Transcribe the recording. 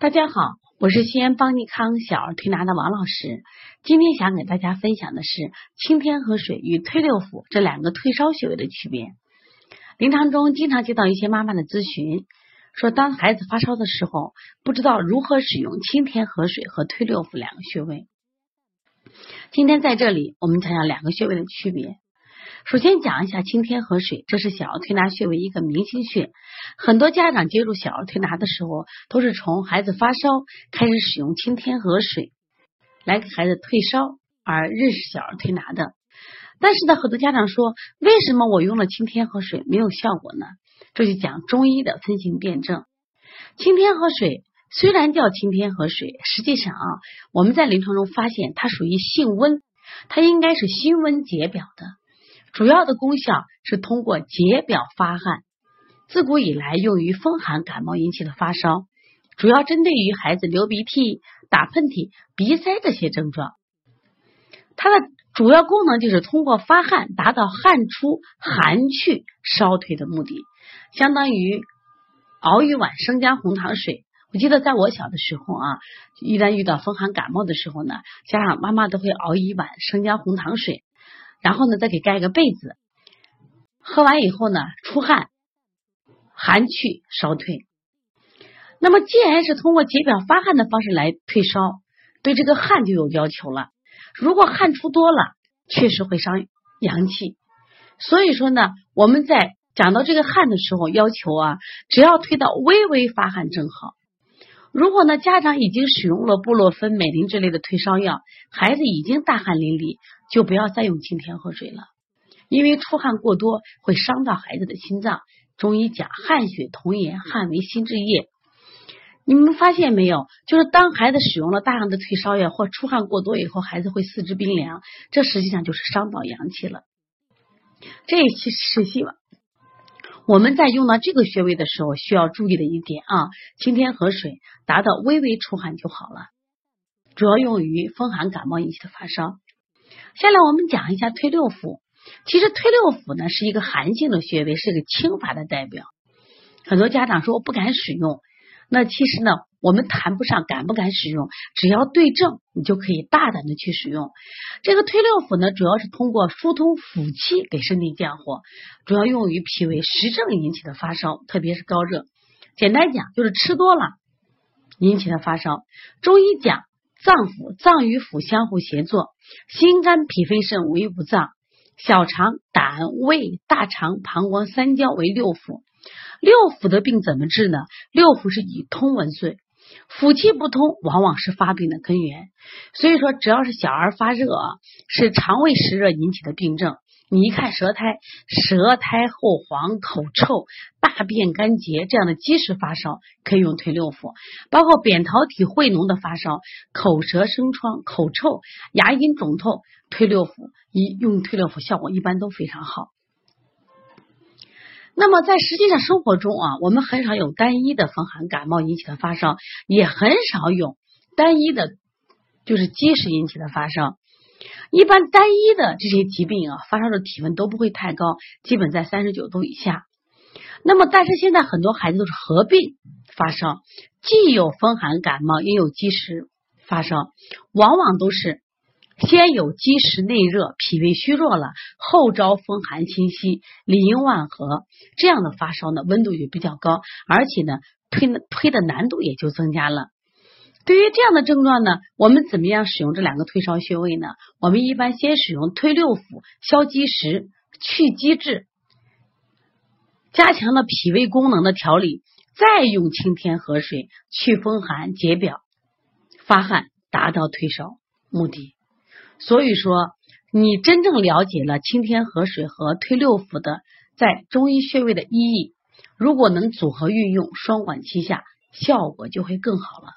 大家好，我是西安邦尼康小儿推拿的王老师。今天想给大家分享的是清天河水与推六腑这两个退烧穴位的区别。临床中经常接到一些妈妈的咨询，说当孩子发烧的时候，不知道如何使用清天河水和推六腑两个穴位。今天在这里，我们讲讲两个穴位的区别。首先讲一下清天河水，这是小儿推拿穴位一个明星穴。很多家长接触小儿推拿的时候，都是从孩子发烧开始使用清天河水来给孩子退烧而认识小儿推拿的。但是呢，很多家长说，为什么我用了清天河水没有效果呢？这就讲中医的分型辩证。清天河水虽然叫清天河水，实际上啊，我们在临床中发现它属于性温，它应该是辛温解表的。主要的功效是通过解表发汗，自古以来用于风寒感冒引起的发烧，主要针对于孩子流鼻涕、打喷嚏、鼻塞这些症状。它的主要功能就是通过发汗达到汗出寒去、烧退的目的，相当于熬一碗生姜红糖水。我记得在我小的时候啊，一旦遇到风寒感冒的时候呢，家长妈妈都会熬一碗生姜红糖水。然后呢，再给盖个被子，喝完以后呢，出汗，寒去烧退。那么，既然是通过解表发汗的方式来退烧，对这个汗就有要求了。如果汗出多了，确实会伤阳气。所以说呢，我们在讲到这个汗的时候，要求啊，只要推到微微发汗正好。如果呢，家长已经使用了布洛芬、美林之类的退烧药，孩子已经大汗淋漓，就不要再用清天河水了，因为出汗过多会伤到孩子的心脏。中医讲汗血同源，汗为心之液。你们发现没有？就是当孩子使用了大量的退烧药或出汗过多以后，孩子会四肢冰凉，这实际上就是伤到阳气了。这其实是希望。我们在用到这个穴位的时候，需要注意的一点啊，清天河水达到微微出汗就好了，主要用于风寒感冒引起的发烧。下来我们讲一下推六腑，其实推六腑呢是一个寒性的穴位，是个清法的代表。很多家长说我不敢使用，那其实呢。我们谈不上敢不敢使用，只要对症，你就可以大胆的去使用。这个推六腑呢，主要是通过疏通腑气，给身体降火，主要用于脾胃实症引起的发烧，特别是高热。简单讲，就是吃多了引起的发烧。中医讲脏腑，脏与腑相互协作，心肝脾肺肾为五脏，小肠、胆、胃、大肠、膀胱、三焦为六腑。六腑的病怎么治呢？六腑是以通文遂。腑气不通，往往是发病的根源。所以说，只要是小儿发热，是肠胃湿热引起的病症。你一看舌苔，舌苔厚黄、口臭、大便干结这样的积食发烧，可以用推六腑。包括扁桃体会脓的发烧，口舌生疮、口臭、牙龈肿痛，推六腑一用推六腑效果一般都非常好。那么在实际上生活中啊，我们很少有单一的风寒感冒引起的发烧，也很少有单一的，就是积食引起的发烧。一般单一的这些疾病啊，发烧的体温都不会太高，基本在三十九度以下。那么，但是现在很多孩子都是合并发烧，既有风寒感冒，也有积食发烧，往往都是。先有积食内热，脾胃虚弱了，后招风寒侵袭，里应外合，这样的发烧呢，温度就比较高，而且呢，推推的难度也就增加了。对于这样的症状呢，我们怎么样使用这两个退烧穴位呢？我们一般先使用推六腑，消积食，去积滞，加强了脾胃功能的调理，再用清天河水去风寒解表发汗，达到退烧目的。所以说，你真正了解了清天河水和推六腑的在中医穴位的意义，如果能组合运用，双管齐下，效果就会更好了。